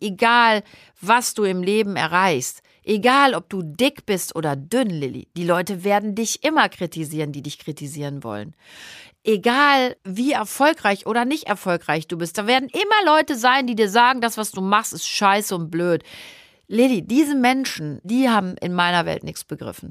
egal was du im Leben erreichst, egal ob du dick bist oder dünn, Lilly, die Leute werden dich immer kritisieren, die dich kritisieren wollen. Egal wie erfolgreich oder nicht erfolgreich du bist, da werden immer Leute sein, die dir sagen, das, was du machst, ist scheiße und blöd. Lilly, diese Menschen, die haben in meiner Welt nichts begriffen.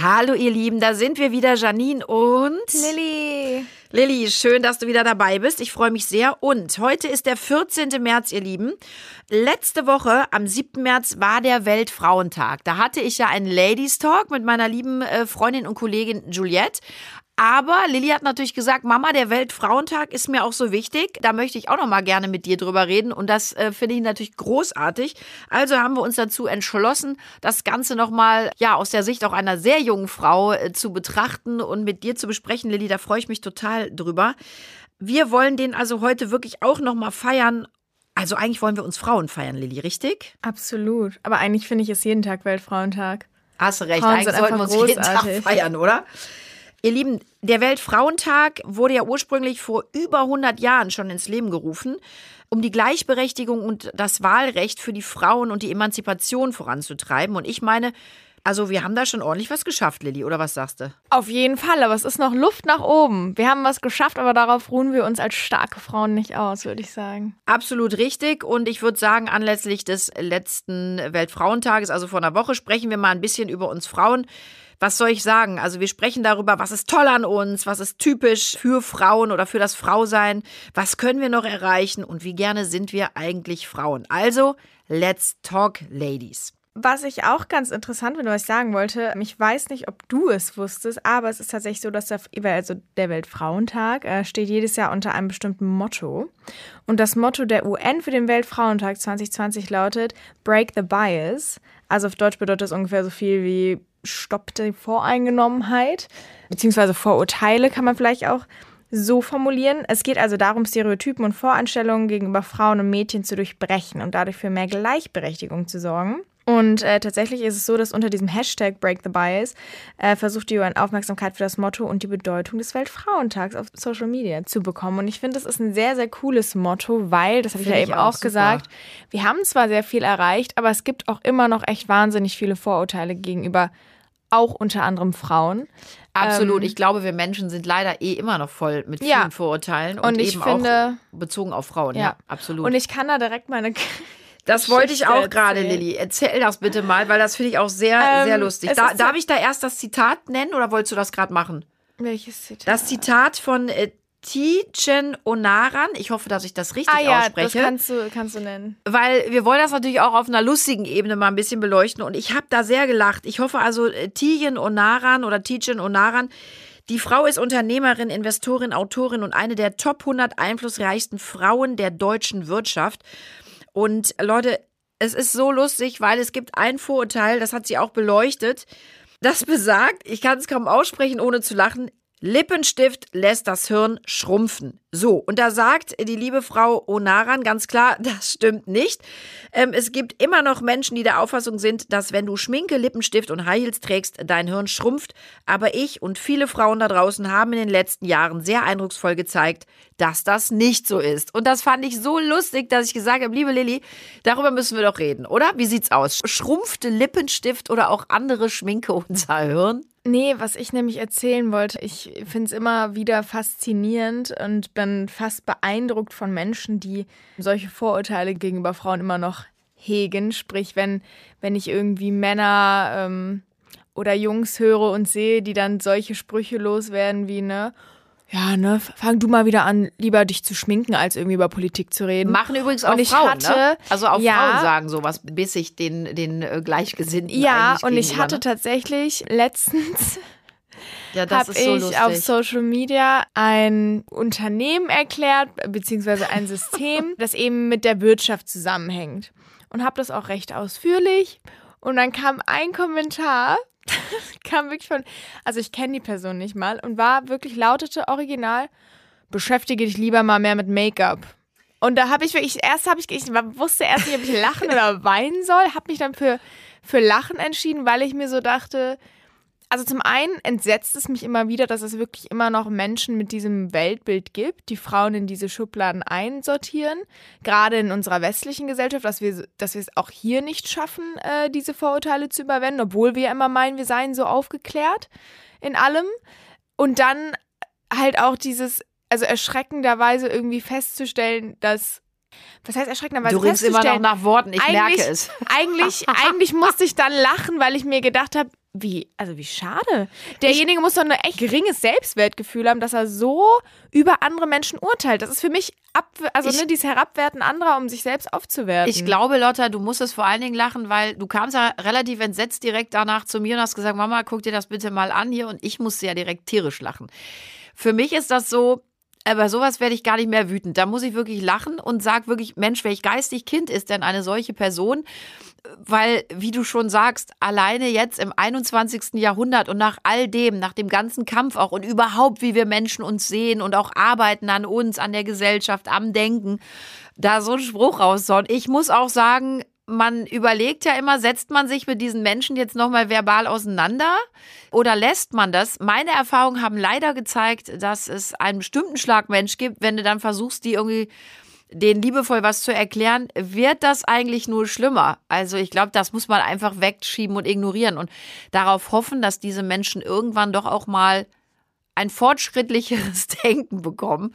Hallo ihr Lieben, da sind wir wieder, Janine und Lilly. Lilly, schön, dass du wieder dabei bist. Ich freue mich sehr. Und heute ist der 14. März, ihr Lieben. Letzte Woche, am 7. März, war der Weltfrauentag. Da hatte ich ja einen Ladies Talk mit meiner lieben äh, Freundin und Kollegin Juliette. Aber Lilly hat natürlich gesagt, Mama, der Weltfrauentag ist mir auch so wichtig. Da möchte ich auch noch mal gerne mit dir drüber reden und das äh, finde ich natürlich großartig. Also haben wir uns dazu entschlossen, das Ganze noch mal ja aus der Sicht auch einer sehr jungen Frau äh, zu betrachten und mit dir zu besprechen, Lilly. Da freue ich mich total drüber. Wir wollen den also heute wirklich auch noch mal feiern. Also eigentlich wollen wir uns Frauen feiern, Lilly, richtig? Absolut. Aber eigentlich finde ich es jeden Tag Weltfrauentag. Hast du recht. Frauen eigentlich sollten wir uns jeden Tag großartig. feiern, oder? Ihr Lieben, der Weltfrauentag wurde ja ursprünglich vor über 100 Jahren schon ins Leben gerufen, um die Gleichberechtigung und das Wahlrecht für die Frauen und die Emanzipation voranzutreiben. Und ich meine, also wir haben da schon ordentlich was geschafft, Lilly, oder was sagst du? Auf jeden Fall, aber es ist noch Luft nach oben. Wir haben was geschafft, aber darauf ruhen wir uns als starke Frauen nicht aus, würde ich sagen. Absolut richtig. Und ich würde sagen, anlässlich des letzten Weltfrauentages, also vor einer Woche, sprechen wir mal ein bisschen über uns Frauen. Was soll ich sagen? Also wir sprechen darüber, was ist toll an uns, was ist typisch für Frauen oder für das Frausein, was können wir noch erreichen und wie gerne sind wir eigentlich Frauen. Also, let's talk, Ladies. Was ich auch ganz interessant finde, was ich sagen wollte, ich weiß nicht, ob du es wusstest, aber es ist tatsächlich so, dass der, also der Weltfrauentag äh, steht jedes Jahr unter einem bestimmten Motto. Und das Motto der UN für den Weltfrauentag 2020 lautet Break the Bias. Also auf Deutsch bedeutet das ungefähr so viel wie Stopp die Voreingenommenheit, beziehungsweise Vorurteile kann man vielleicht auch so formulieren. Es geht also darum, Stereotypen und Voreinstellungen gegenüber Frauen und Mädchen zu durchbrechen und dadurch für mehr Gleichberechtigung zu sorgen. Und äh, tatsächlich ist es so, dass unter diesem Hashtag Break the Bias äh, versucht die UN Aufmerksamkeit für das Motto und die Bedeutung des Weltfrauentags auf Social Media zu bekommen. Und ich finde, das ist ein sehr, sehr cooles Motto, weil, das habe ich ja eben auch auch gesagt, wir haben zwar sehr viel erreicht, aber es gibt auch immer noch echt wahnsinnig viele Vorurteile gegenüber auch unter anderem Frauen. Absolut. Ähm, ich glaube, wir Menschen sind leider eh immer noch voll mit vielen Ja. Vorurteilen und, Und ich eben finde- auch bezogen auf Frauen. Ja, Ja. absolut. Und ich kann da direkt meine Das wollte ich auch gerade. Lilly. Erzähl das bitte mal, weil das finde ich auch sehr, Ähm, sehr lustig. Da, darf ich da erst das Zitat nennen oder wolltest du das gerade machen? Welches Zitat? Das Zitat von äh, Tijen Onaran. Ich hoffe, dass ich das richtig ah ja, das ausspreche. kannst du, kannst du nennen. weil wir wollen das natürlich auch auf einer lustigen Ebene mal ein bisschen beleuchten. Und ich habe da sehr gelacht. Ich hoffe also, äh, Tijen Onaran oder Tijen Onaran, die Frau ist Unternehmerin, Investorin, Autorin und eine der Top 100 einflussreichsten Frauen der deutschen Wirtschaft. Und Leute, es ist so lustig, weil es gibt ein Vorurteil, das hat sie auch beleuchtet, das besagt, ich kann es kaum aussprechen, ohne zu lachen, Lippenstift lässt das Hirn schrumpfen. So, und da sagt die liebe Frau Onaran ganz klar, das stimmt nicht. Ähm, es gibt immer noch Menschen, die der Auffassung sind, dass wenn du Schminke, Lippenstift und High Heels trägst, dein Hirn schrumpft. Aber ich und viele Frauen da draußen haben in den letzten Jahren sehr eindrucksvoll gezeigt, dass das nicht so ist. Und das fand ich so lustig, dass ich gesagt habe, liebe Lilly, darüber müssen wir doch reden, oder? Wie sieht's aus? Schrumpfte Lippenstift oder auch andere Schminke unser Hirn? Nee, was ich nämlich erzählen wollte, ich finde es immer wieder faszinierend und bin fast beeindruckt von Menschen, die solche Vorurteile gegenüber Frauen immer noch hegen. Sprich, wenn, wenn ich irgendwie Männer ähm, oder Jungs höre und sehe, die dann solche Sprüche loswerden wie, ne, ja, ne, fang du mal wieder an, lieber dich zu schminken, als irgendwie über Politik zu reden. Machen übrigens auch ich Frauen, hatte- ne? Also auch ja. Frauen sagen sowas bissig den, den äh, Gleichgesinnten Ja, und ich hatte ne? tatsächlich letztens ja, das habe so ich lustig. auf Social Media ein Unternehmen erklärt, beziehungsweise ein System, das eben mit der Wirtschaft zusammenhängt. Und habe das auch recht ausführlich. Und dann kam ein Kommentar kam wirklich von, also ich kenne die Person nicht mal und war wirklich lautete original, beschäftige dich lieber mal mehr mit Make-up. Und da habe ich wirklich, erst habe ich, ich wusste erst nicht, ob ich lachen oder weinen soll, habe mich dann für, für Lachen entschieden, weil ich mir so dachte, also zum einen entsetzt es mich immer wieder, dass es wirklich immer noch Menschen mit diesem Weltbild gibt, die Frauen in diese Schubladen einsortieren. Gerade in unserer westlichen Gesellschaft, dass wir, dass wir es auch hier nicht schaffen, äh, diese Vorurteile zu überwinden, obwohl wir immer meinen, wir seien so aufgeklärt in allem. Und dann halt auch dieses, also erschreckenderweise irgendwie festzustellen, dass was heißt erschreckenderweise? Du ringst immer noch nach Worten, ich merke es. Eigentlich, eigentlich musste ich dann lachen, weil ich mir gedacht habe, wie, also wie schade. Derjenige ich, muss doch ein echt geringes Selbstwertgefühl haben, dass er so über andere Menschen urteilt. Das ist für mich ab, also ich, ne, dieses Herabwerten anderer, um sich selbst aufzuwerten. Ich glaube, Lotta, du musstest vor allen Dingen lachen, weil du kamst ja relativ entsetzt direkt danach zu mir und hast gesagt, Mama, guck dir das bitte mal an hier und ich musste ja direkt tierisch lachen. Für mich ist das so, aber sowas werde ich gar nicht mehr wütend. Da muss ich wirklich lachen und sag wirklich, Mensch, welch geistig Kind ist denn eine solche Person? Weil, wie du schon sagst, alleine jetzt im 21. Jahrhundert und nach all dem, nach dem ganzen Kampf auch und überhaupt, wie wir Menschen uns sehen und auch arbeiten an uns, an der Gesellschaft, am Denken, da so ein Spruch raushauen. Ich muss auch sagen, man überlegt ja immer, setzt man sich mit diesen Menschen jetzt nochmal verbal auseinander oder lässt man das? Meine Erfahrungen haben leider gezeigt, dass es einen bestimmten Schlag Mensch gibt, wenn du dann versuchst, die irgendwie denen liebevoll was zu erklären, wird das eigentlich nur schlimmer. Also ich glaube, das muss man einfach wegschieben und ignorieren und darauf hoffen, dass diese Menschen irgendwann doch auch mal ein fortschrittlicheres Denken bekommen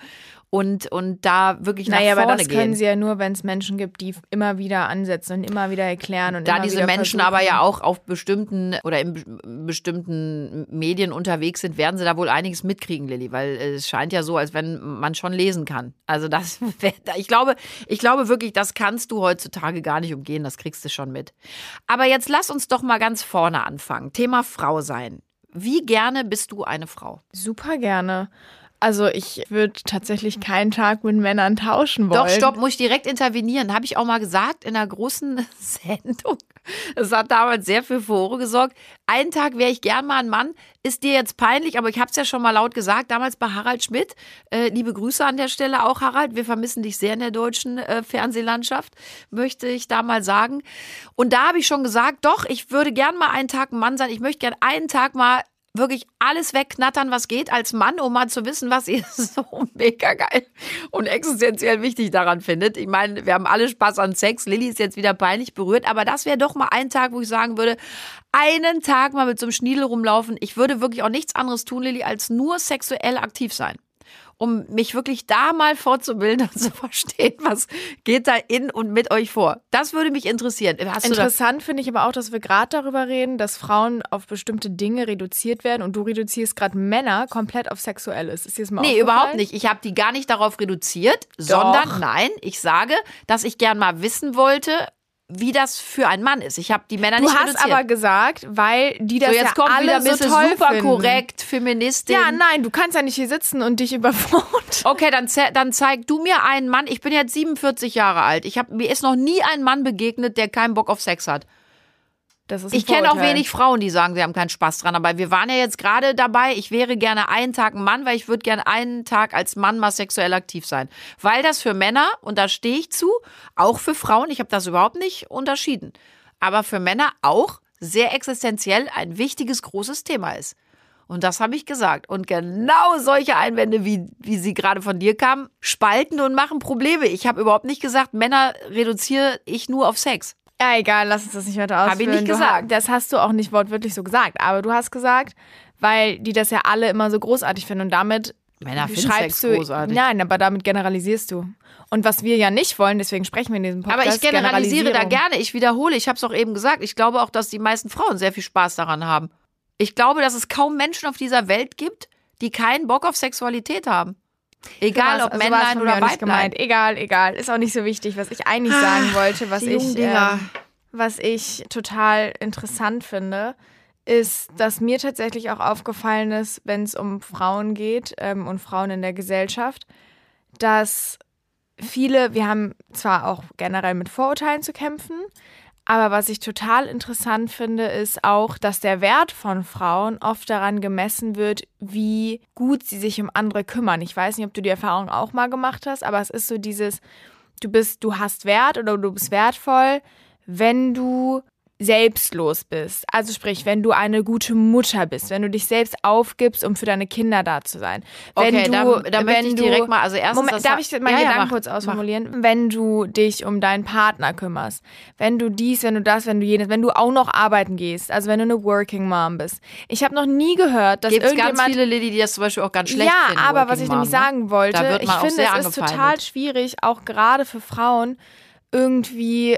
und, und da wirklich nach naja, vorne gehen. aber das gehen. können sie ja nur, wenn es Menschen gibt, die immer wieder ansetzen und immer wieder erklären. Und da diese Menschen aber ja auch auf bestimmten oder in bestimmten Medien unterwegs sind, werden sie da wohl einiges mitkriegen, Lilly, weil es scheint ja so, als wenn man schon lesen kann. Also das, ich glaube, ich glaube wirklich, das kannst du heutzutage gar nicht umgehen, das kriegst du schon mit. Aber jetzt lass uns doch mal ganz vorne anfangen. Thema Frau sein. Wie gerne bist du eine Frau? Super gerne. Also ich würde tatsächlich keinen Tag mit Männern tauschen wollen. Doch, stopp, muss ich direkt intervenieren. Habe ich auch mal gesagt in einer großen Sendung. Das hat damals sehr für Furore gesorgt. Einen Tag wäre ich gern mal ein Mann. Ist dir jetzt peinlich, aber ich habe es ja schon mal laut gesagt, damals bei Harald Schmidt. Äh, liebe Grüße an der Stelle auch, Harald. Wir vermissen dich sehr in der deutschen äh, Fernsehlandschaft, möchte ich da mal sagen. Und da habe ich schon gesagt, doch, ich würde gern mal einen Tag ein Mann sein. Ich möchte gern einen Tag mal wirklich alles wegknattern, was geht als Mann, um mal zu wissen, was ihr so mega geil und existenziell wichtig daran findet. Ich meine, wir haben alle Spaß an Sex. Lilly ist jetzt wieder peinlich berührt, aber das wäre doch mal ein Tag, wo ich sagen würde, einen Tag mal mit so einem Schniedel rumlaufen. Ich würde wirklich auch nichts anderes tun, Lilly, als nur sexuell aktiv sein um mich wirklich da mal vorzubilden und zu verstehen, was geht da in und mit euch vor. Das würde mich interessieren. Hast Interessant finde ich aber auch, dass wir gerade darüber reden, dass Frauen auf bestimmte Dinge reduziert werden und du reduzierst gerade Männer komplett auf Sexuelles. Ist dir das mal Nee, überhaupt nicht. Ich habe die gar nicht darauf reduziert, Doch. sondern nein, ich sage, dass ich gern mal wissen wollte, wie das für einen Mann ist. Ich habe die Männer du nicht Du hast aber gesagt, weil die das so, jetzt ja kommt alle wieder so toll super finden. korrekt, Feministin. Ja, nein, du kannst ja nicht hier sitzen und dich überfordern. Okay, dann, dann zeig du mir einen Mann. Ich bin jetzt 47 Jahre alt. Ich hab, mir ist noch nie ein Mann begegnet, der keinen Bock auf Sex hat ich kenne auch wenig Frauen, die sagen, sie haben keinen Spaß dran. Aber wir waren ja jetzt gerade dabei, ich wäre gerne einen Tag ein Mann, weil ich würde gerne einen Tag als Mann mal sexuell aktiv sein. Weil das für Männer, und da stehe ich zu, auch für Frauen, ich habe das überhaupt nicht unterschieden, aber für Männer auch sehr existenziell ein wichtiges, großes Thema ist. Und das habe ich gesagt. Und genau solche Einwände, wie, wie sie gerade von dir kamen, spalten und machen Probleme. Ich habe überhaupt nicht gesagt, Männer reduziere ich nur auf Sex. Ja, egal, lass uns das nicht weiter ausführen. Habe ich nicht gesagt. das hast du auch nicht wortwörtlich so gesagt. Aber du hast gesagt, weil die das ja alle immer so großartig finden und damit Männer schreibst du großartig. Nein, aber damit generalisierst du. Und was wir ja nicht wollen, deswegen sprechen wir in diesem Podcast. Aber ich generalisiere da gerne. Ich wiederhole, ich habe es auch eben gesagt. Ich glaube auch, dass die meisten Frauen sehr viel Spaß daran haben. Ich glaube, dass es kaum Menschen auf dieser Welt gibt, die keinen Bock auf Sexualität haben. Egal ob also Männlein oder Weiblein. Egal, egal. Ist auch nicht so wichtig, was ich eigentlich sagen ah, wollte, was ich, ähm, was ich total interessant finde, ist, dass mir tatsächlich auch aufgefallen ist, wenn es um Frauen geht ähm, und Frauen in der Gesellschaft, dass viele, wir haben zwar auch generell mit Vorurteilen zu kämpfen, Aber was ich total interessant finde, ist auch, dass der Wert von Frauen oft daran gemessen wird, wie gut sie sich um andere kümmern. Ich weiß nicht, ob du die Erfahrung auch mal gemacht hast, aber es ist so dieses, du bist, du hast Wert oder du bist wertvoll, wenn du selbstlos bist. Also sprich, wenn du eine gute Mutter bist, wenn du dich selbst aufgibst, um für deine Kinder da zu sein. Wenn okay, du, da, da wenn möchte ich du, direkt mal, also erstens, Moment, darf ich meinen ja, ja, Gedanken mach, kurz mach. ausformulieren? Wenn du dich um deinen Partner kümmerst, wenn du dies, wenn du das, wenn du jenes, wenn du auch noch arbeiten gehst, also wenn du eine Working Mom bist. Ich habe noch nie gehört, dass Gibt irgendjemand ganz viele Lilly, die das zum Beispiel auch ganz schlecht ja, finden. aber Working was ich Mom, nämlich ne? sagen wollte, ich finde, es ist total schwierig, auch gerade für Frauen, irgendwie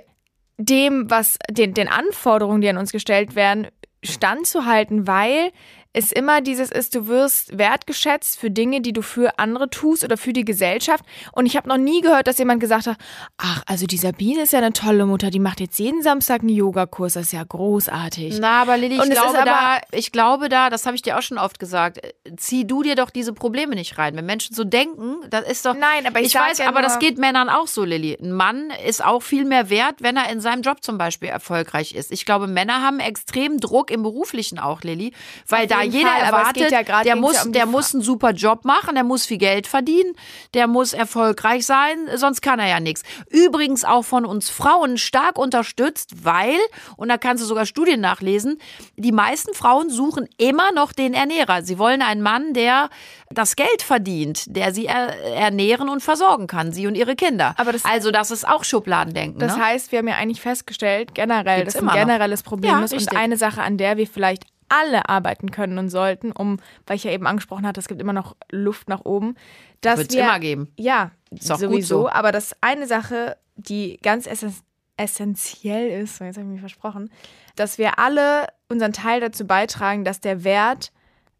dem, was den, den Anforderungen, die an uns gestellt werden, standzuhalten, weil es immer dieses ist, du wirst wertgeschätzt für Dinge, die du für andere tust oder für die Gesellschaft. Und ich habe noch nie gehört, dass jemand gesagt hat, ach, also die Sabine ist ja eine tolle Mutter, die macht jetzt jeden Samstag einen Yogakurs, das ist ja großartig. Na, aber Lilly, ich Und glaube ist da, aber- ich glaube da, das habe ich dir auch schon oft gesagt, zieh du dir doch diese Probleme nicht rein. Wenn Menschen so denken, das ist doch. Nein, aber ich ich weiß, ja aber das geht Männern auch so, Lilly. Ein Mann ist auch viel mehr wert, wenn er in seinem Job zum Beispiel erfolgreich ist. Ich glaube, Männer haben extrem Druck im Beruflichen auch, Lilly, weil da jeden jeder Fall, es erwartet, ja gerade- der muss, ja um der Fra- muss einen super Job machen, der muss viel Geld verdienen, der muss erfolgreich sein, sonst kann er ja nichts. Übrigens auch von uns Frauen stark unterstützt, weil, und da kannst du sogar Studien nachlesen, die meisten Frauen suchen immer noch den Ernährer. Sie wollen einen Mann, der das Geld verdient, der sie er ernähren und versorgen kann, sie und ihre Kinder. Aber das- also das ist auch Schubladendenken. Das ne? heißt, wir haben ja eigentlich festgestellt, generell, Gibt's dass ein immer noch. generelles Problem Ja, ist und eine Sache, an der wir vielleicht alle arbeiten können und sollten, um, weil ich ja eben angesprochen hatte, es gibt immer noch Luft nach oben, dass Wird's wir immer geben. Ja, sowieso. so. Aber das eine Sache, die ganz essen essentiell ist, so, jetzt habe ich mich versprochen, dass wir alle unseren Teil dazu beitragen, dass der Wert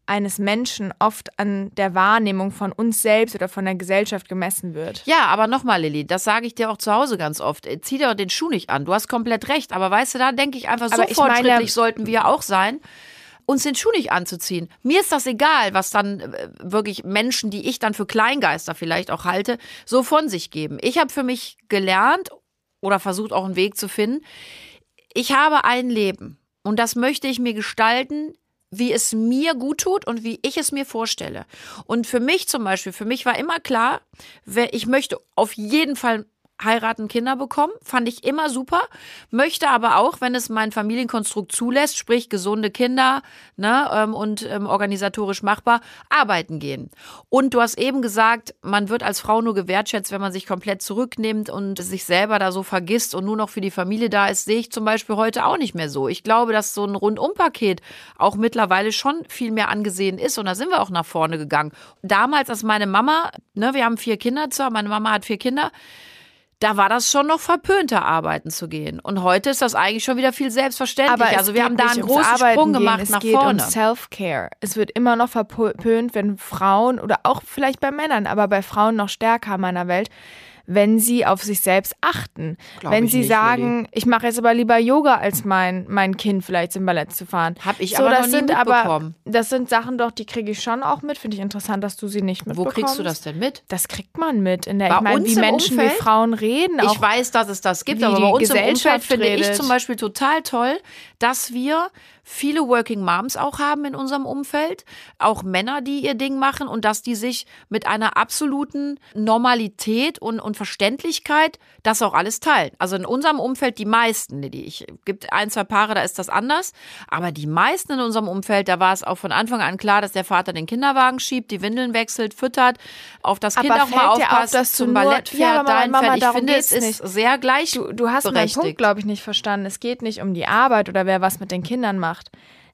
eines Menschen oft an der Wahrnehmung von uns selbst oder von der Gesellschaft gemessen wird. Ja, aber nochmal, Lilly, das sage ich dir auch zu Hause ganz oft. Äh, Zieh dir den Schuh nicht an. Du hast komplett recht. Aber weißt du, da denke ich einfach, so Aber ich meine- fortschrittlich sollten wir auch sein, uns den Schuh nicht anzuziehen. Mir ist das egal, was dann äh, wirklich Menschen, die ich dann für Kleingeister vielleicht auch halte, so von sich geben. Ich habe für mich gelernt oder versucht auch einen Weg zu finden. Ich habe ein Leben und das möchte ich mir gestalten, wie es mir gut tut und wie ich es mir vorstelle. Und für mich zum Beispiel, für mich war immer klar, ich möchte auf jeden Fall heiraten, Kinder bekommen, fand ich immer super, möchte aber auch, wenn es mein Familienkonstrukt zulässt, sprich gesunde Kinder ne, ähm, und ähm, organisatorisch machbar, arbeiten gehen. Und du hast eben gesagt, man wird als Frau nur gewertschätzt, wenn man sich komplett zurücknimmt und sich selber da so vergisst und nur noch für die Familie da ist, sehe ich zum Beispiel heute auch nicht mehr so. Ich glaube, dass so ein Rundumpaket auch mittlerweile schon viel mehr angesehen ist und da sind wir auch nach vorne gegangen. Damals, als meine Mama, ne, wir haben vier Kinder zwar, meine Mama hat vier Kinder, da war das schon noch verpönter, arbeiten zu gehen. Und heute ist das eigentlich schon wieder viel selbstverständlich. es also wir haben da einen großen Arbeiten Sprung gehen, gemacht es nach geht vorne. um Self-Care. Es wird immer noch verpönt, wenn Frauen oder auch vielleicht bei Männern, aber bei Frauen noch stärker in meiner Welt, wenn sie auf sich selbst achten. Glaub wenn sie nicht, sagen, ich mache jetzt aber lieber Yoga, als mein, mein Kind vielleicht zum Ballett zu fahren. Hab ich so, aber das noch nie sind mitbekommen. aber Das sind Sachen doch, die kriege ich schon auch mit. Finde ich interessant, dass du sie nicht Wo mitbekommst. kriegst du das denn mit? Das kriegt man mit. In der, Bei ich meine, wie im Menschen, wie Umfeld? Frauen reden. Ich weiß, dass es das gibt, wie aber bei uns im Gesellschaft Umfeld finde ich zum Beispiel total toll, dass wir viele Working Moms auch haben in unserem Umfeld, auch Männer, die ihr Ding machen und dass die sich mit einer absoluten Normalität und, und Verständlichkeit das auch alles teilen. Also in unserem Umfeld die meisten, die ich gibt ein, zwei Paare, da ist das anders, aber die meisten in unserem Umfeld, da war es auch von Anfang an klar, dass der Vater den Kinderwagen schiebt, die Windeln wechselt, füttert, auf das Kind Aber auch mal auf, aufpasst, du zum Ballett Ja, fährt, aber dahin Mama, fährt. Ich finde, es ist nicht. sehr gleich. Du, du hast meinen. Punkt, glaube ich, nicht verstanden. Es geht nicht um die Arbeit oder wer was mit den Kindern macht.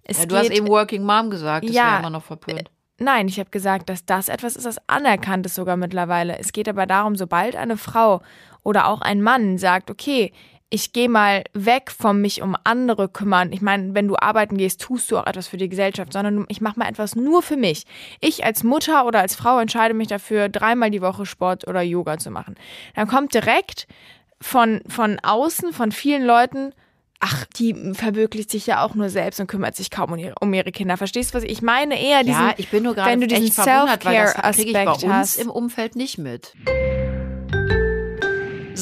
Es Ja, du geht, hast eben Working Mom gesagt, das Ja, wäre immer noch verpönt. Nein, ich habe gesagt, dass das etwas ist, das anerkannt ist sogar mittlerweile. Es geht aber darum, sobald eine Frau oder auch ein Mann sagt, okay, ich gehe mal weg vom mich um andere kümmern. Ich meine, wenn du arbeiten gehst, tust du auch etwas für die Gesellschaft, sondern ich mache mal etwas nur für mich. Ich als Mutter oder als Frau entscheide mich dafür, dreimal die Woche Sport oder Yoga zu machen. Dann kommt direkt von, von außen, von vielen Leuten, ach, die verwirklicht sich ja auch nur selbst und kümmert sich kaum um ihre, um ihre Kinder. Verstehst du, was ich meine? Eher diesen, Ja, ich bin nur gerade wenn du diesen Self-Care-Aspekt uns hast. im Umfeld nicht mit.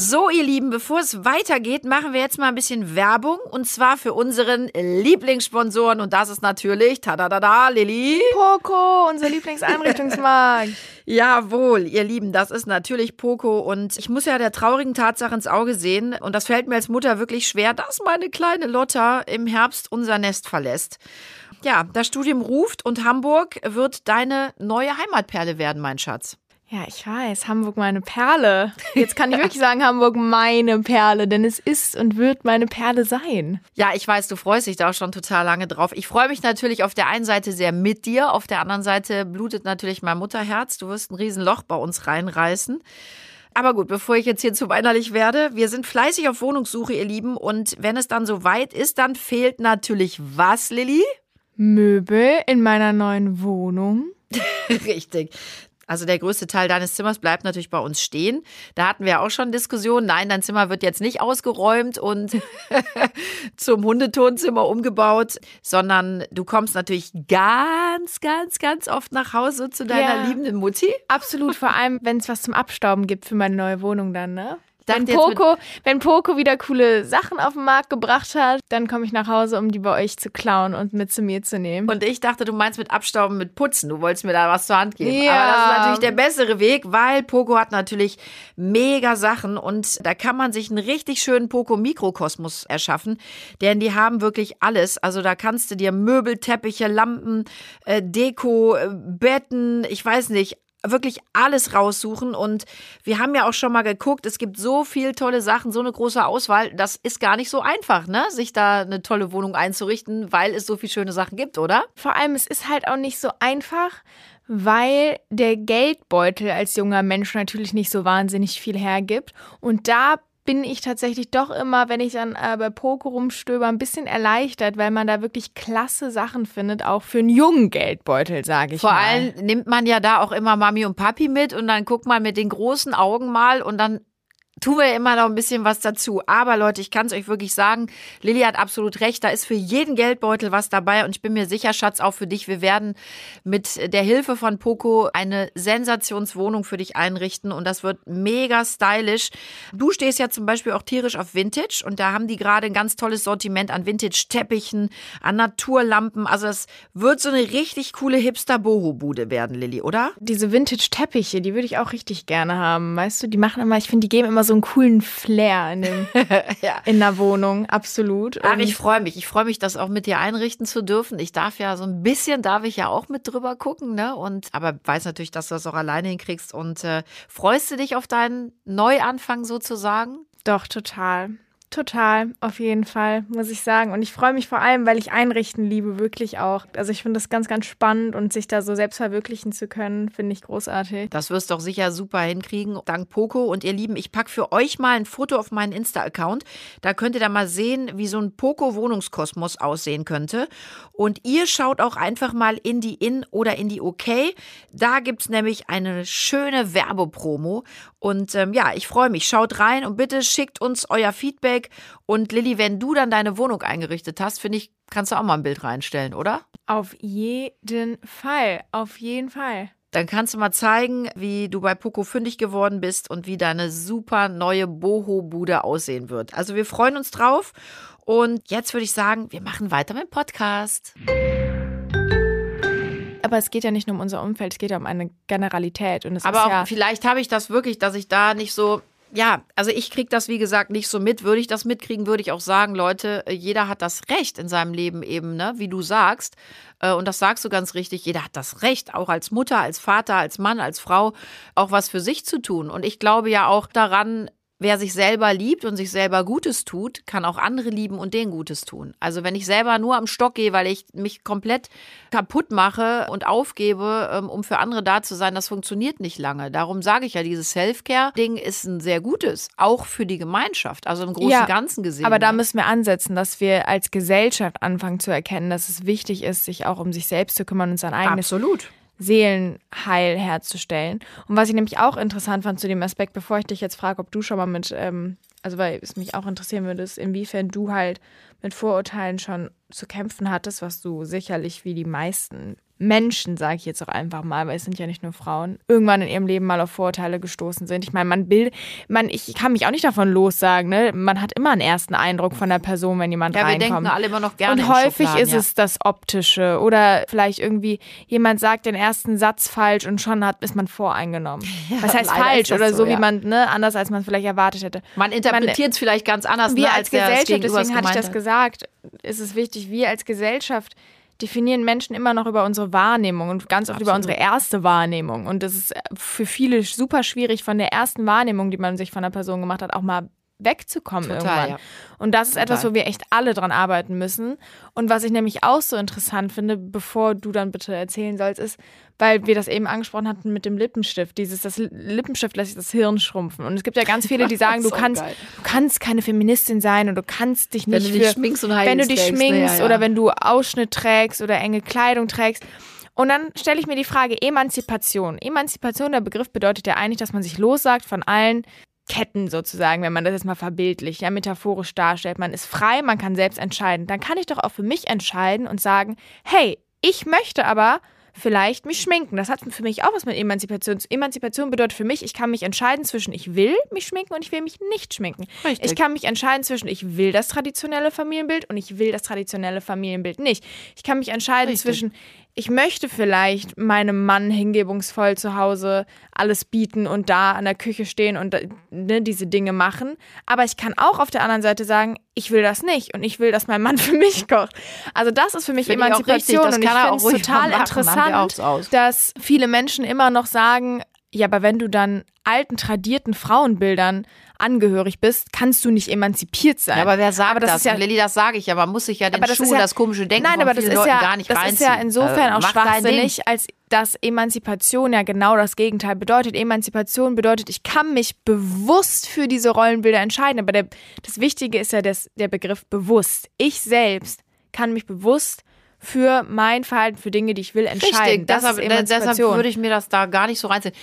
So, ihr Lieben, bevor es weitergeht, machen wir jetzt mal ein bisschen Werbung und zwar für unseren Lieblingssponsoren und das ist natürlich, tada Lilly. Poco, unser Lieblingseinrichtungsmarkt. Jawohl, ihr Lieben, das ist natürlich Poco und ich muss ja der traurigen Tatsache ins Auge sehen und das fällt mir als Mutter wirklich schwer, dass meine kleine Lotta im Herbst unser Nest verlässt. Ja, das Studium ruft und Hamburg wird deine neue Heimatperle werden, mein Schatz. Ja, ich weiß, Hamburg meine Perle. Jetzt kann ich wirklich sagen, Hamburg meine Perle, denn es ist und wird meine Perle sein. Ja, ich weiß, du freust dich da auch schon total lange drauf. Ich freue mich natürlich auf der einen Seite sehr mit dir, auf der anderen Seite blutet natürlich mein Mutterherz. Du wirst ein Riesenloch bei uns reinreißen. Aber gut, bevor ich jetzt hier zu weinerlich werde, wir sind fleißig auf Wohnungssuche, ihr Lieben. Und wenn es dann so weit ist, dann fehlt natürlich was, Lilly? Möbel in meiner neuen Wohnung. Richtig. Also der größte Teil deines Zimmers bleibt natürlich bei uns stehen. Da hatten wir auch schon Diskussionen. Nein, dein Zimmer wird jetzt nicht ausgeräumt und zum Hundetonzimmer umgebaut, sondern du kommst natürlich ganz, ganz, ganz oft nach Hause zu deiner ja, liebenden Mutti. Absolut, vor allem, wenn es was zum Abstauben gibt für meine neue Wohnung dann, ne? Wenn Poco, wenn Poco wieder coole Sachen auf den Markt gebracht hat, dann komme ich nach Hause, um die bei euch zu klauen und mit zu mir zu nehmen. Und ich dachte, du meinst mit Abstauben, mit Putzen. Du wolltest mir da was zur Hand geben. Ja. Aber das ist natürlich der bessere Weg, weil Poco hat natürlich mega Sachen und da kann man sich einen richtig schönen Poco-Mikrokosmos erschaffen, denn die haben wirklich alles. Also da kannst du dir Möbel, Teppiche, Lampen, äh, Deko, äh, Betten, ich weiß nicht, wirklich alles raussuchen. Und wir haben ja auch schon mal geguckt, es gibt so viel tolle Sachen, so eine große Auswahl. Das ist gar nicht so einfach, ne? Sich da eine tolle Wohnung einzurichten, weil es so viele schöne Sachen gibt, oder? Vor allem, es ist halt auch nicht so einfach, weil der Geldbeutel als junger Mensch natürlich nicht so wahnsinnig viel hergibt. Und da bin ich tatsächlich doch immer, wenn ich dann äh, bei Poco rumstöber, ein bisschen erleichtert, weil man da wirklich klasse Sachen findet, auch für einen jungen Geldbeutel, sage ich Vor mal. Vor allem nimmt man ja da auch immer Mami und Papi mit und dann guckt man mit den großen Augen mal und dann tun wir immer noch ein bisschen was dazu. Aber Leute, ich kann es euch wirklich sagen, Lilly hat absolut recht. Da ist für jeden Geldbeutel was dabei und ich bin mir sicher, Schatz, auch für dich. Wir werden mit der Hilfe von Poco eine Sensationswohnung für dich einrichten und das wird mega stylisch. Du stehst ja zum Beispiel auch tierisch auf Vintage und da haben die gerade ein ganz tolles Sortiment an Vintage-Teppichen, an Naturlampen. Also es wird so eine richtig coole Hipster-Boho-Bude werden, Lilly, oder? Diese Vintage-Teppiche, die würde ich auch richtig gerne haben. Weißt du, die machen immer, ich finde, die geben immer so so einen coolen Flair in, dem, ja. in der Wohnung, absolut. Ach, ich freue mich. Ich freue mich, das auch mit dir einrichten zu dürfen. Ich darf ja so ein bisschen, darf ich ja auch mit drüber gucken, ne? Und aber weiß natürlich, dass du das auch alleine hinkriegst. Und äh, freust du dich auf deinen Neuanfang sozusagen? Doch, total. Total, auf jeden Fall, muss ich sagen. Und ich freue mich vor allem, weil ich einrichten liebe, wirklich auch. Also ich finde das ganz, ganz spannend und sich da so selbst verwirklichen zu können, finde ich großartig. Das wirst du doch sicher super hinkriegen, dank Poco. Und ihr Lieben, ich packe für euch mal ein Foto auf meinen Insta-Account. Da könnt ihr da mal sehen, wie so ein Poco-Wohnungskosmos aussehen könnte. Und ihr schaut auch einfach mal in die In- oder in die OK. Da gibt es nämlich eine schöne Werbepromo. Und ähm, ja, ich freue mich. Schaut rein und bitte schickt uns euer Feedback Feedback. Und Lilly, wenn du dann deine Wohnung eingerichtet hast, finde ich, kannst du auch mal ein Bild reinstellen, oder? Auf jeden Fall, auf jeden Fall. Dann kannst du mal zeigen, wie du bei Poco fündig geworden bist und wie deine super neue Boho-Bude aussehen wird. Also wir freuen uns drauf. Und jetzt würde ich sagen, wir machen weiter mit dem Podcast. Aber es geht ja nicht nur um unser Umfeld, es geht ja um eine Generalität. Und es Aber auch, ja vielleicht habe ich das wirklich, dass ich da nicht so ja, also ich kriege das, wie gesagt, nicht so mit. Würde ich das mitkriegen, würde ich auch sagen, Leute, äh, jeder hat das Recht in seinem Leben eben, ne, wie du sagst. Äh, und das sagst du ganz richtig, jeder hat das Recht, auch als Mutter, als Vater, als Mann, als Frau, auch was für sich zu tun. Und ich glaube ja auch daran, wer sich selber liebt und sich selber Gutes tut, kann auch andere lieben und denen Gutes tun. Also wenn ich selber nur am Stock gehe, weil ich mich komplett kaputt mache und aufgebe, ähm, um für andere da zu sein, das funktioniert nicht lange. Darum sage ich ja, dieses Self-Care-Ding ist ein sehr gutes, auch für die Gemeinschaft, also im großen ja, Ganzen gesehen. Aber da müssen wir ansetzen, dass wir als Gesellschaft anfangen zu erkennen, dass es wichtig ist, sich auch um sich selbst zu kümmern und sein eigenes Absolut. Seelenheil herzustellen. Und was ich nämlich auch interessant fand zu dem Aspekt, bevor ich dich jetzt frage, ob du schon mal mit, ähm, also weil es mich auch interessieren würde, ist, inwiefern du halt mit Vorurteilen schon zu kämpfen hattest, was du sicherlich wie die meisten Menschen, sage ich jetzt auch einfach mal, weil es sind ja nicht nur Frauen, irgendwann in ihrem Leben mal auf Vorurteile gestoßen sind. Ich meine, man bildet, man, ich kann mich auch nicht davon lossagen, ne? Man hat immer einen ersten Eindruck von der Person, wenn jemand ja, reinkommt. wir denken alle immer noch gerne Und häufig ist ja. es das Optische oder vielleicht irgendwie jemand sagt den ersten Satz falsch und schon hat, ist man voreingenommen. Ja, Was heißt falsch oder so, so, wie ja. man, ne, anders als man vielleicht erwartet hätte. Man interpretiert es vielleicht ganz anders, Wir ne, als als Gesellschaft, es deswegen hatte ich das gesagt, ist es wichtig, wir als Gesellschaft definieren Menschen immer noch über unsere Wahrnehmung und ganz oft über Absolut. unsere erste Wahrnehmung. Und das ist für viele super schwierig, von der ersten Wahrnehmung, die man sich von einer Person gemacht hat, auch mal wegzukommen Total, irgendwann. ja. Und das ist Total. etwas, wo wir echt alle dran arbeiten müssen. Und was ich nämlich auch so interessant finde, bevor du dann bitte erzählen sollst, ist, weil wir das eben angesprochen hatten mit dem Lippenstift. Dieses, das Lippenstift lässt sich das Hirn schrumpfen. Und es gibt ja ganz viele, die sagen, du kannst, geil. du kannst keine Feministin sein und du kannst dich Wenn nicht du dich für, schminkst und wenn du dich trägst, ne, schminkst ja, ja. oder wenn du Ausschnitt trägst oder enge Kleidung trägst. Und dann stelle ich mir die Frage Emanzipation. Emanzipation, der Begriff bedeutet ja eigentlich, dass man sich lossagt von allen Ketten sozusagen, wenn man das jetzt mal verbildlich, ja, metaphorisch darstellt. Man ist frei, man kann selbst entscheiden. Dann kann ich doch auch für mich entscheiden und sagen, hey, ich möchte aber vielleicht mich schminken. Das hat für mich auch was mit Emanzipation. Emanzipation bedeutet für mich, ich kann mich entscheiden zwischen ich will mich schminken und ich will mich nicht schminken. Richtig. Ich kann mich entscheiden zwischen ich will das traditionelle Familienbild und ich will das traditionelle Familienbild nicht. Ich kann mich entscheiden Richtig. zwischen ich möchte vielleicht meinem Mann hingebungsvoll zu Hause alles bieten und da an der Küche stehen und ne, diese Dinge machen. Aber ich kann auch auf der anderen Seite sagen, ich will das nicht und ich will, dass mein Mann für mich kocht. Also das ist für mich ich richtig. Emanzipation Das und ich kann finde auch es total machen. Interessant, dass viele Menschen immer noch sagen, ja, aber wenn du dann alten, tradierten Frauenbildern angehörig bist, kannst du nicht emanzipiert sein. Ja, aber wer sagt Aber das das? ist ja- Lilly, das sage ich ja. Man muss sich ja den aber das Schuh, ist ja, das komische Denken Nein, aber das ist Leuten ja, gar nicht das reinziehen. ist ja insofern Äh, auch schwachsinnig, als dass Emanzipation ja genau das Gegenteil bedeutet. Emanzipation bedeutet, ich kann mich bewusst für diese Rollenbilder entscheiden. Aber der, das Wichtige ist ja das, der Begriff bewusst. Ich selbst kann mich bewusst für mein Verhalten, für Dinge, die ich will, entscheiden. Richtig, das deshalb, deshalb würde ich mir das da gar nicht so reinziehen.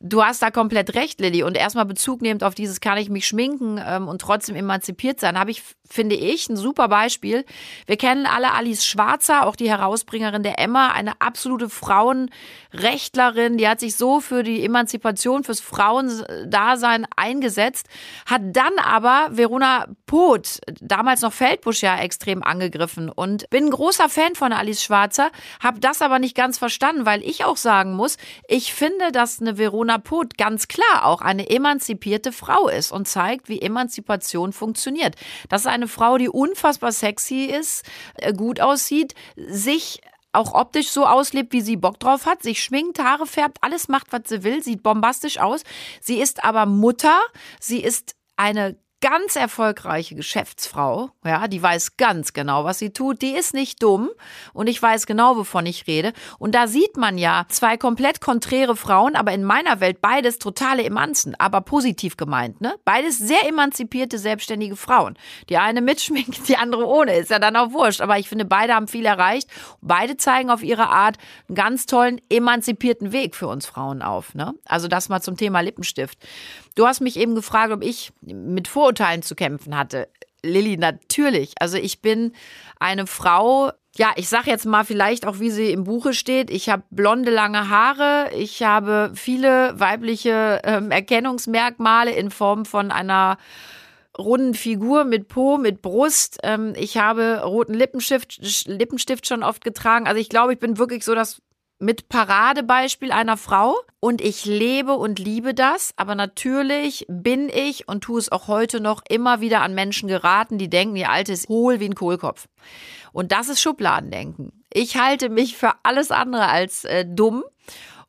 Du hast da komplett recht, Lilly. Und erstmal Bezug nehmend auf dieses, kann ich mich schminken ähm, und trotzdem emanzipiert sein, habe ich, finde ich, ein super Beispiel. Wir kennen alle Alice Schwarzer, auch die Herausbringerin der Emma, eine absolute Frauenrechtlerin. Die hat sich so für die Emanzipation, fürs Frauendasein eingesetzt, hat dann aber Verona Poth, damals noch Feldbusch ja extrem angegriffen. Und bin ein großer Fan von Alice Schwarzer, habe das aber nicht ganz verstanden, weil ich auch sagen muss, ich finde, dass eine Verona Poth ganz klar auch eine emanzipierte Frau ist und zeigt, wie Emanzipation funktioniert. Das ist eine Frau, die unfassbar sexy ist, äh, gut aussieht, sich auch optisch so auslebt, wie sie Bock drauf hat, sich schminkt, Haare färbt, alles macht, was sie will, sieht bombastisch aus. Sie ist aber Mutter, sie ist eine ganz erfolgreiche Geschäftsfrau, ja, die weiß ganz genau, was sie tut, die ist nicht dumm und ich weiß genau, wovon ich rede. Und da sieht man ja zwei komplett konträre Frauen, aber in meiner Welt beides totale Emanzen, aber positiv gemeint, ne? Beides sehr emanzipierte, selbstständige Frauen. Die eine mitschminkt, die andere ohne, ist ja dann auch wurscht, aber ich finde, beide haben viel erreicht. Beide zeigen auf ihre Art einen ganz tollen, emanzipierten Weg für uns Frauen auf, ne? Also das mal zum Thema Lippenstift. Du hast mich eben gefragt, ob ich mit Vorurteilen zu kämpfen hatte. Lilly, natürlich. Also ich bin eine Frau, ja, ich sag jetzt mal vielleicht auch, wie sie im Buche steht. Ich habe blonde, lange Haare. Ich habe viele weibliche ähm, Erkennungsmerkmale in Form von einer runden Figur mit Po, mit Brust. Ähm, ich habe roten Lippenstift, Lippenstift schon oft getragen. Also ich glaube, ich bin wirklich so das mit Paradebeispiel einer Frau und ich lebe und liebe das, aber natürlich bin ich und tue es auch heute noch immer wieder an Menschen geraten, die denken, die Alte ist hohl wie ein Kohlkopf. Und das ist Schubladendenken. Ich halte mich für alles andere als äh, dumm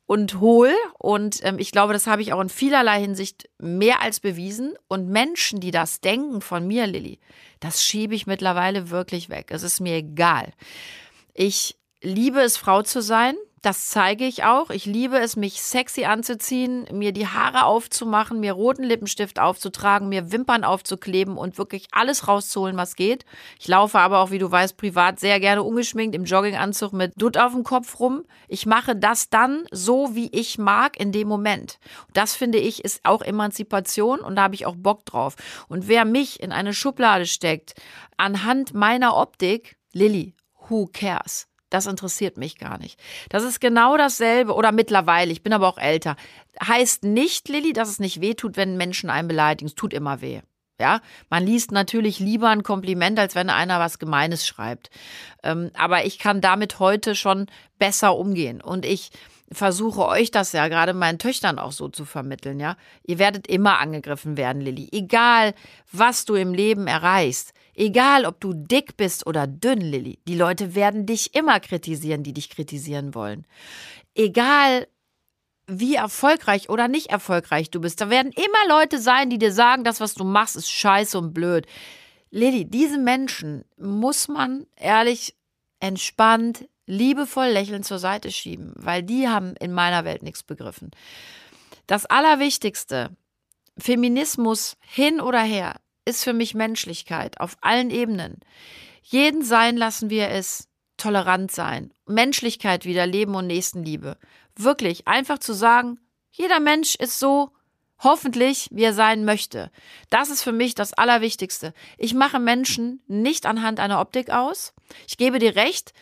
und hohl und ähm, ich glaube, das habe ich auch in vielerlei Hinsicht mehr als bewiesen und Menschen, die das denken von mir, Lilly, das schiebe ich mittlerweile wirklich weg. Es ist mir egal. Ich liebe es, Frau zu sein. Das zeige ich auch. Ich liebe es, mich sexy anzuziehen, mir die Haare aufzumachen, mir roten Lippenstift aufzutragen, mir Wimpern aufzukleben und wirklich alles rauszuholen, was geht. Ich laufe aber auch, wie du weißt, privat sehr gerne ungeschminkt im Jogginganzug mit Dutt auf dem Kopf rum. Ich mache das dann so, wie ich mag in dem Moment. Das finde ich ist auch Emanzipation und da habe ich auch Bock drauf. Und wer mich in eine Schublade steckt, anhand meiner Optik, Lilly, who cares? Das interessiert mich gar nicht. Das ist genau dasselbe oder mittlerweile, ich bin aber auch älter. Heißt nicht, Lilly, dass es nicht weh tut, wenn Menschen einen beleidigen. Es tut immer weh. Ja, man liest natürlich lieber ein Kompliment, als wenn einer was Gemeines schreibt. Ähm, aber ich kann damit heute schon besser umgehen. Und ich versuche euch das ja gerade meinen Töchtern auch so zu vermitteln, ja. Ihr werdet immer angegriffen werden, Lilly. Egal, was du im Leben erreichst. Egal, ob du dick bist oder dünn, Lilly. Die Leute werden dich immer kritisieren, die dich kritisieren wollen. Egal, wie erfolgreich oder nicht erfolgreich du bist. Da werden immer Leute sein, die dir sagen, das, was du machst, ist scheiße und blöd. Lilly, diese Menschen muss man ehrlich, entspannt, liebevoll lächelnd zur Seite schieben, weil die haben in meiner Welt nichts begriffen. Das Allerwichtigste, Feminismus hin oder her, ist für mich Menschlichkeit auf allen Ebenen. Jeden sein lassen wir es, tolerant sein, Menschlichkeit wieder, Leben und Nächstenliebe. Wirklich, einfach zu sagen, jeder Mensch ist so, hoffentlich, wie er sein möchte. Das ist für mich das Allerwichtigste. Ich mache Menschen nicht anhand einer Optik aus. Ich gebe dir recht,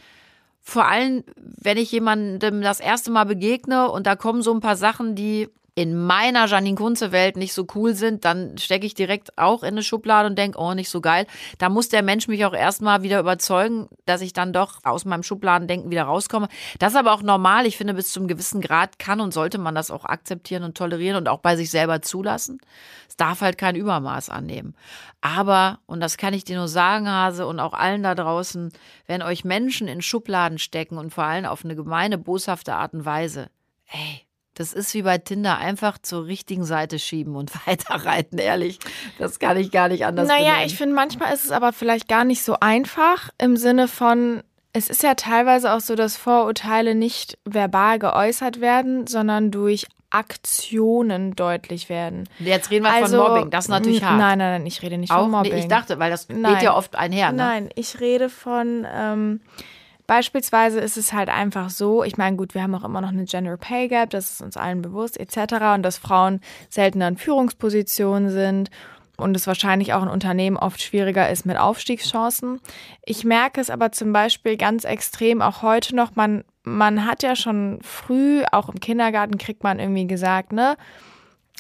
vor allem, wenn ich jemandem das erste Mal begegne und da kommen so ein paar Sachen, die in meiner Janine Kunze Welt nicht so cool sind, dann stecke ich direkt auch in eine Schublade und denke, oh, nicht so geil. Da muss der Mensch mich auch erstmal wieder überzeugen, dass ich dann doch aus meinem Schubladendenken wieder rauskomme. Das ist aber auch normal. Ich finde, bis zum gewissen Grad kann und sollte man das auch akzeptieren und tolerieren und auch bei sich selber zulassen. Es darf halt kein Übermaß annehmen. Aber, und das kann ich dir nur sagen, Hase, und auch allen da draußen, wenn euch Menschen in Schubladen stecken und vor allem auf eine gemeine, boshafte Art und Weise, das ist wie bei Tinder, einfach zur richtigen Seite schieben und weiterreiten, ehrlich. Das kann ich gar nicht anders Naja, benennen. ich finde, manchmal ist es aber vielleicht gar nicht so einfach im Sinne von, es ist ja teilweise auch so, dass Vorurteile nicht verbal geäußert werden, sondern durch Aktionen deutlich werden. Jetzt reden wir also, von Mobbing, das ist natürlich hart. Nein, nein, nein, ich rede nicht auch, von Mobbing. Nee, ich dachte, weil das nein. geht ja oft einher. Ne? Nein, ich rede von... Ähm, Beispielsweise ist es halt einfach so, ich meine, gut, wir haben auch immer noch eine Gender Pay Gap, das ist uns allen bewusst, etc. Und dass Frauen seltener in Führungspositionen sind und es wahrscheinlich auch in Unternehmen oft schwieriger ist mit Aufstiegschancen. Ich merke es aber zum Beispiel ganz extrem auch heute noch, man, man hat ja schon früh, auch im Kindergarten kriegt man irgendwie gesagt, ne,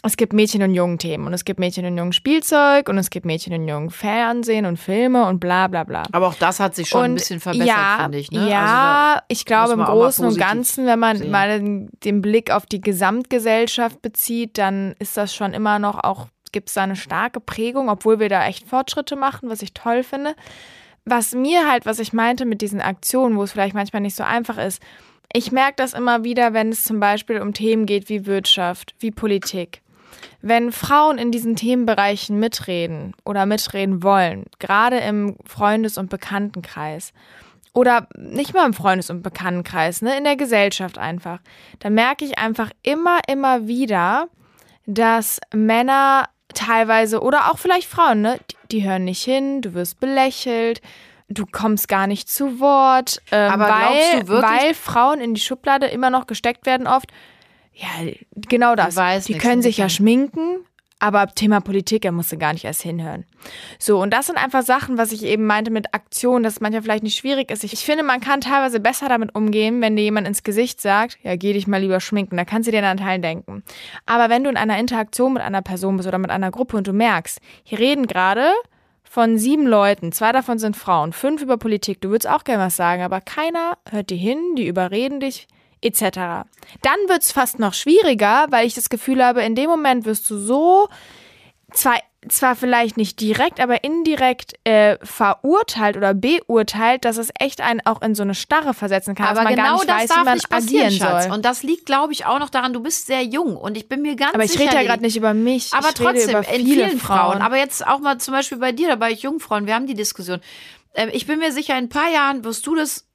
es gibt Mädchen- und Jungen-Themen und es gibt Mädchen- und Jungen-Spielzeug und es gibt Mädchen- und Jungen-Fernsehen und Filme und bla bla bla. Aber auch das hat sich schon und ein bisschen verbessert, ja, finde ich. Ne? Ja, also ich glaube im Großen und Ganzen, wenn man sehen. mal den Blick auf die Gesamtgesellschaft bezieht, dann ist das schon immer noch auch, gibt es da eine starke Prägung, obwohl wir da echt Fortschritte machen, was ich toll finde. Was mir halt, was ich meinte mit diesen Aktionen, wo es vielleicht manchmal nicht so einfach ist, ich merke das immer wieder, wenn es zum Beispiel um Themen geht wie Wirtschaft, wie Politik wenn Frauen in diesen Themenbereichen mitreden oder mitreden wollen, gerade im Freundes- und Bekanntenkreis, oder nicht mal im Freundes- und Bekanntenkreis, ne, in der Gesellschaft einfach, dann merke ich einfach immer, immer wieder, dass Männer teilweise oder auch vielleicht Frauen, ne, die, die hören nicht hin, du wirst belächelt, du kommst gar nicht zu Wort, Aber weil, weil Frauen in die Schublade immer noch gesteckt werden oft. Ja, genau das. weiß die können sich ja schminken, aber Thema Politik, er musste gar nicht erst hinhören. So, und das sind einfach Sachen, was ich eben meinte mit Aktion, dass es manchmal vielleicht nicht schwierig ist. Ich, ich finde, man kann teilweise besser damit umgehen, wenn dir jemand ins Gesicht sagt, ja, geh dich mal lieber schminken, da kannst du dir dann einen Teil denken. Aber wenn du in einer Interaktion mit einer Person bist oder mit einer Gruppe und du merkst, hier reden gerade von sieben Leuten, zwei davon sind Frauen, fünf über Politik, du würdest auch gerne was sagen, aber keiner hört dir hin, die überreden dich, etc. Dann wird's fast noch schwieriger, weil ich das Gefühl habe, in dem Moment wirst du so zwar, zwar vielleicht nicht direkt, aber indirekt äh, verurteilt oder beurteilt, dass es echt einen auch in so eine Starre versetzen kann, Aber man genau das weiß, darf nicht passieren, agieren Schatz. soll. Und das liegt, glaube ich, auch noch daran, du bist sehr jung und ich bin mir ganz aber ich sicher. rede ja gerade nicht über mich. Aber ich trotzdem, in viele vielen Frauen. Frauen. Aber jetzt auch mal zum Beispiel bei dir, da bei Jungfrauen, wir haben die Diskussion. Ähm, Ich bin mir sicher, in ein paar Jahren wirst du das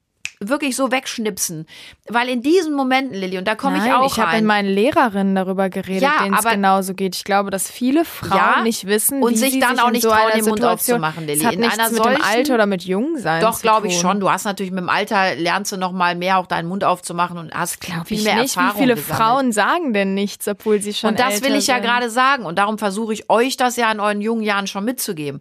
wirklich so wegschnipsen. Weil in diesen Momenten, Lilly, und da komme ich auch ich habe mit meinen Lehrerinnen darüber geredet, Ja, denen es genauso geht. Ich glaube, dass viele Frauen Ja, nicht wissen, und wie sich sie dann sich auch nicht so trauen, den Mund aufzumachen, Lilly. Es hat In nichts einer mit dem solchen- Alter oder mit Jungsein Doch, glaube ich schon. Du hast natürlich mit dem Alter lernst du noch mal mehr auch deinen Mund aufzumachen und hast Glaube viel ich mehr nicht. Erfahrung Wie viele gesammelt. Frauen sagen denn nichts, obwohl sie schon Und das will ich ja gerade sagen. Und darum versuche ich euch das ja in euren jungen Jahren schon mitzugeben.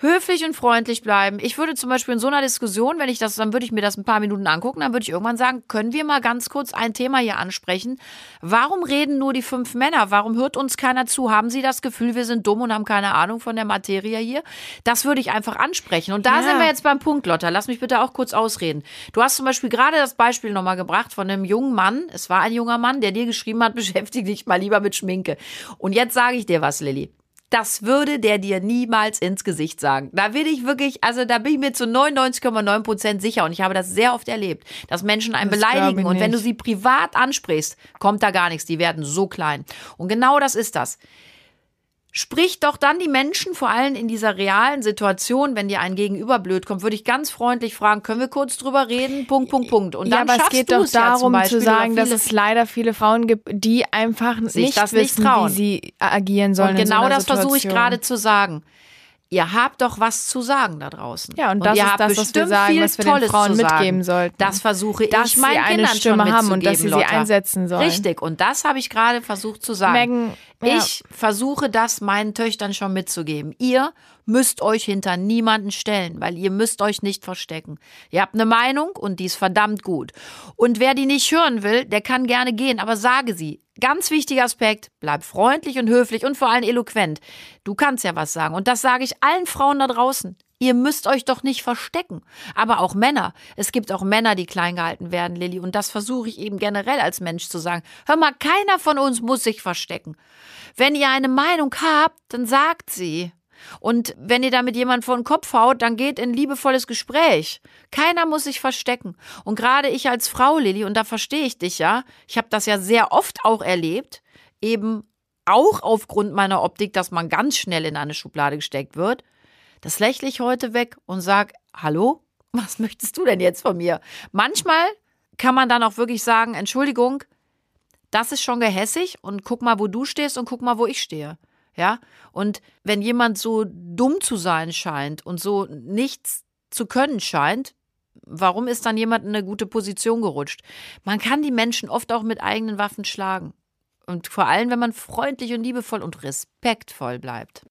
Höflich und freundlich bleiben. Ich würde zum Beispiel in so einer Diskussion, wenn ich das, dann würde ich mir das ein paar Minuten angucken, dann würde ich irgendwann sagen, können wir mal ganz kurz ein Thema hier ansprechen? Warum reden nur die fünf Männer? Warum hört uns keiner zu? Haben Sie das Gefühl, wir sind dumm und haben keine Ahnung von der Materie hier? Das würde ich einfach ansprechen. Und da Ja. sind wir jetzt beim Punkt, Lotta. Lass mich bitte auch kurz ausreden. Du hast zum Beispiel gerade das Beispiel nochmal gebracht von einem jungen Mann. Es war ein junger Mann, der dir geschrieben hat, beschäftige dich mal lieber mit Schminke. Und jetzt sage ich dir was, Lilly. Das würde der dir niemals ins Gesicht sagen. Da will ich wirklich, also da bin ich mir zu 99,9 Prozent sicher und ich habe das sehr oft erlebt, dass Menschen einen Das beleidigen und wenn du sie privat ansprichst, kommt da gar nichts. Die werden so klein. Und genau das ist das. Sprich doch dann die Menschen, vor allem in dieser realen Situation, wenn dir ein Gegenüber blöd kommt, würde ich ganz freundlich fragen, können wir kurz drüber reden? Punkt, Punkt, Punkt. Und ja, dann aber es schaffst geht doch es ja zum darum Beispiel zu sagen, dass es leider viele Frauen gibt, die einfach Sich nicht das nicht wissen, trauen. wie sie agieren sollen. Und in so genau das versuche ich gerade zu sagen. Ihr habt doch was zu sagen da draußen. Ja, und das ihr ist habt das, was wir sagen, was wir den Tolles Frauen mitgeben sollten. Das versuche Dass ich sie meinen eine Kindern Stimme schon haben und dass sie sie Lotta. einsetzen sollen. Richtig, und das habe ich gerade versucht zu sagen. Megan, ja. Ich versuche das meinen Töchtern schon mitzugeben. Ihr müsst euch hinter niemanden stellen, weil ihr müsst euch nicht verstecken. Ihr habt eine Meinung und die ist verdammt gut. Und wer die nicht hören will, der kann gerne gehen, aber sage sie. Ganz wichtiger Aspekt, bleib freundlich und höflich und vor allem eloquent. Du kannst ja was sagen. Und das sage ich allen Frauen da draußen. Ihr müsst euch doch nicht verstecken. Aber auch Männer. Es gibt auch Männer, die klein gehalten werden, Lilly. Und das versuche ich eben generell als Mensch zu sagen. Hör mal, keiner von uns muss sich verstecken. Wenn ihr eine Meinung habt, dann sagt sie. Und wenn ihr damit jemand vor den Kopf haut, dann geht in liebevolles Gespräch. Keiner muss sich verstecken. Und gerade ich als Frau, Lilly, und da verstehe ich dich ja, ich habe das ja sehr oft auch erlebt, eben auch aufgrund meiner Optik, dass man ganz schnell in eine Schublade gesteckt wird. Das lächle ich heute weg und sag, hallo, was möchtest du denn jetzt von mir? Manchmal kann man dann auch wirklich sagen, Entschuldigung, das ist schon gehässig und guck mal, wo du stehst und guck mal, wo ich stehe. Ja? Und wenn jemand so dumm zu sein scheint und so nichts zu können scheint, warum ist dann jemand in eine gute Position gerutscht? Man kann die Menschen oft auch mit eigenen Waffen schlagen. Und vor allem, wenn man freundlich und liebevoll und respektvoll bleibt.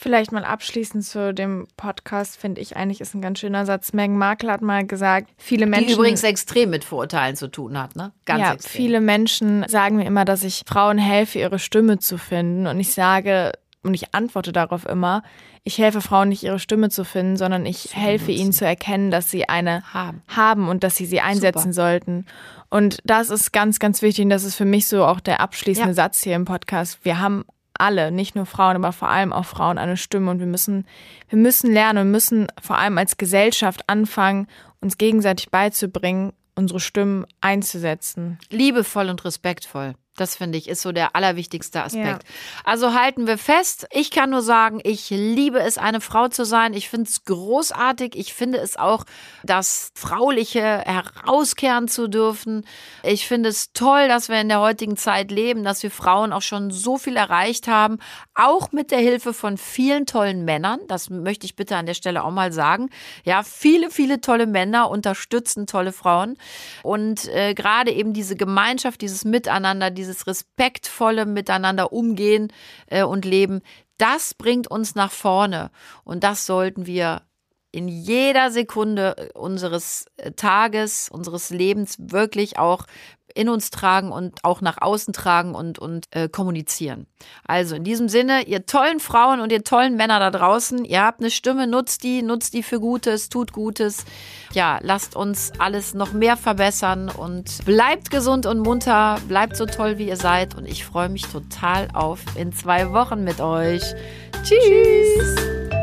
Vielleicht mal abschließend zu dem Podcast, finde ich eigentlich ist ein ganz schöner Satz. Meghan Markle hat mal gesagt, viele Menschen. Die übrigens extrem mit Vorurteilen zu tun hat, ne? Ganz ja, extrem. viele Menschen sagen mir immer, dass ich Frauen helfe, ihre Stimme zu finden. Und ich sage, und ich antworte darauf immer, ich helfe Frauen nicht, ihre Stimme zu finden, sondern ich helfe ihnen zu erkennen, dass sie eine Haben. haben und dass sie sie einsetzen sollten. Und das ist ganz, ganz wichtig. Und das ist für mich so auch der abschließende Ja. Satz hier im Podcast. Wir haben alle, nicht nur Frauen, aber vor allem auch Frauen eine Stimme und wir müssen, wir müssen lernen und müssen vor allem als Gesellschaft anfangen, uns gegenseitig beizubringen, unsere Stimmen einzusetzen. Liebevoll und respektvoll. Das finde ich ist so der allerwichtigste Aspekt. Also halten wir fest. Ich kann nur sagen, ich liebe es, eine Frau zu sein. Ich finde es großartig. Ich finde es auch, das Frauliche herauskehren zu dürfen. Ich finde es toll, dass wir in der heutigen Zeit leben, dass wir Frauen auch schon so viel erreicht haben. Auch mit der Hilfe von vielen tollen Männern. Das möchte ich bitte an der Stelle auch mal sagen. Ja, viele, viele tolle Männer unterstützen tolle Frauen. Und äh, gerade eben diese Gemeinschaft, dieses Miteinander, dieses respektvolle Miteinander umgehen äh, und leben, das bringt uns nach vorne. Und das sollten wir in jeder Sekunde unseres äh, Tages, unseres Lebens wirklich auch in uns tragen und auch nach außen tragen und, und äh, kommunizieren. Also in diesem Sinne, ihr tollen Frauen und ihr tollen Männer da draußen, ihr habt eine Stimme, nutzt die, nutzt die für Gutes, tut Gutes. Ja, lasst uns alles noch mehr verbessern und bleibt gesund und munter, bleibt so toll, wie ihr seid und ich freue mich total auf in zwei Wochen mit euch. Tschüss.